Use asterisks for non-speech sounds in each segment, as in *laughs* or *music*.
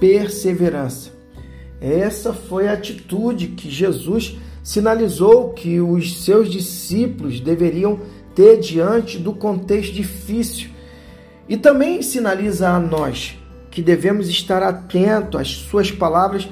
perseverança. Essa foi a atitude que Jesus sinalizou que os seus discípulos deveriam ter diante do contexto difícil. E também sinaliza a nós que devemos estar atentos às suas palavras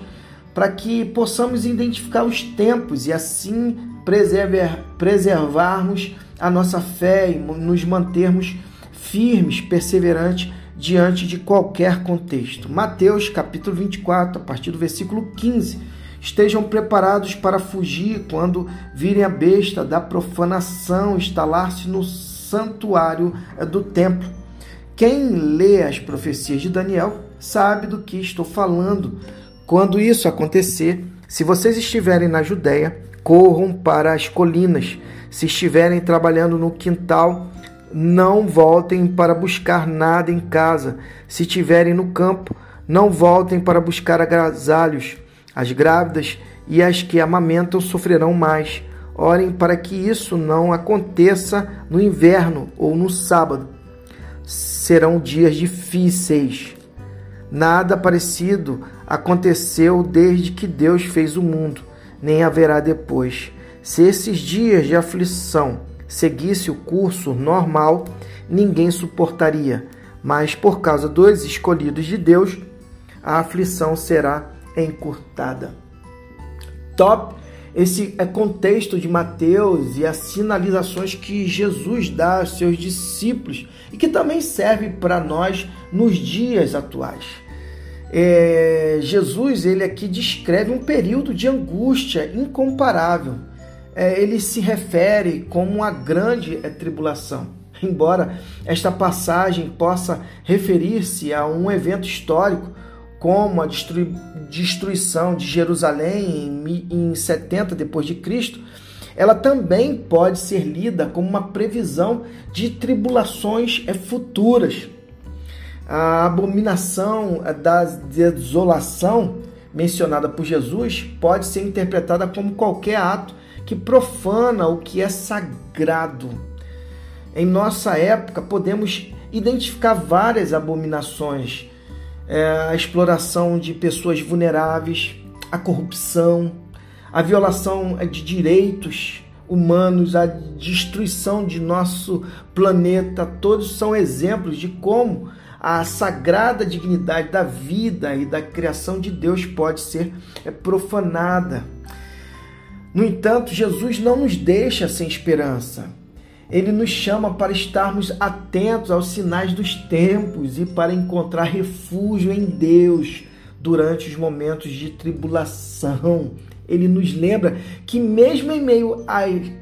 para que possamos identificar os tempos e assim preservar, preservarmos a nossa fé e nos mantermos firmes, perseverantes diante de qualquer contexto. Mateus capítulo 24, a partir do versículo 15. Estejam preparados para fugir quando virem a besta da profanação instalar-se no santuário do templo. Quem lê as profecias de Daniel sabe do que estou falando. Quando isso acontecer, se vocês estiverem na Judéia, corram para as colinas. Se estiverem trabalhando no quintal, não voltem para buscar nada em casa. Se estiverem no campo, não voltem para buscar agasalhos. As grávidas e as que amamentam sofrerão mais. Orem para que isso não aconteça no inverno ou no sábado. Serão dias difíceis. Nada parecido aconteceu desde que Deus fez o mundo, nem haverá depois. Se esses dias de aflição seguisse o curso normal, ninguém suportaria, mas por causa dos escolhidos de Deus, a aflição será encurtada. Top! Esse é contexto de Mateus e as sinalizações que Jesus dá aos seus discípulos e que também serve para nós nos dias atuais. É, Jesus ele aqui descreve um período de angústia incomparável ele se refere como uma grande é, tribulação. *laughs* Embora esta passagem possa referir-se a um evento histórico, como a destruição de Jerusalém em 70 depois de Cristo, ela também pode ser lida como uma previsão de tribulações é, futuras. A abominação é, da desolação mencionada por Jesus pode ser interpretada como qualquer ato que profana o que é sagrado. Em nossa época, podemos identificar várias abominações: é, a exploração de pessoas vulneráveis, a corrupção, a violação de direitos humanos, a destruição de nosso planeta. Todos são exemplos de como a sagrada dignidade da vida e da criação de Deus pode ser é, profanada. No entanto, Jesus não nos deixa sem esperança. Ele nos chama para estarmos atentos aos sinais dos tempos e para encontrar refúgio em Deus durante os momentos de tribulação. Ele nos lembra que, mesmo em meio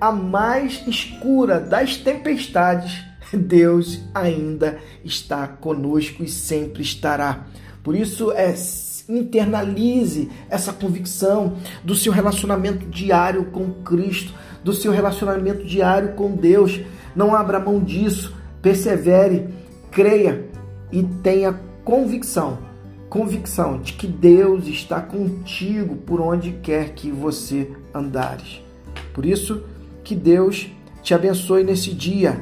à mais escura das tempestades, Deus ainda está conosco e sempre estará. Por isso é internalize essa convicção do seu relacionamento diário com Cristo, do seu relacionamento diário com Deus. Não abra mão disso, persevere, creia e tenha convicção, convicção de que Deus está contigo por onde quer que você andares. Por isso, que Deus te abençoe nesse dia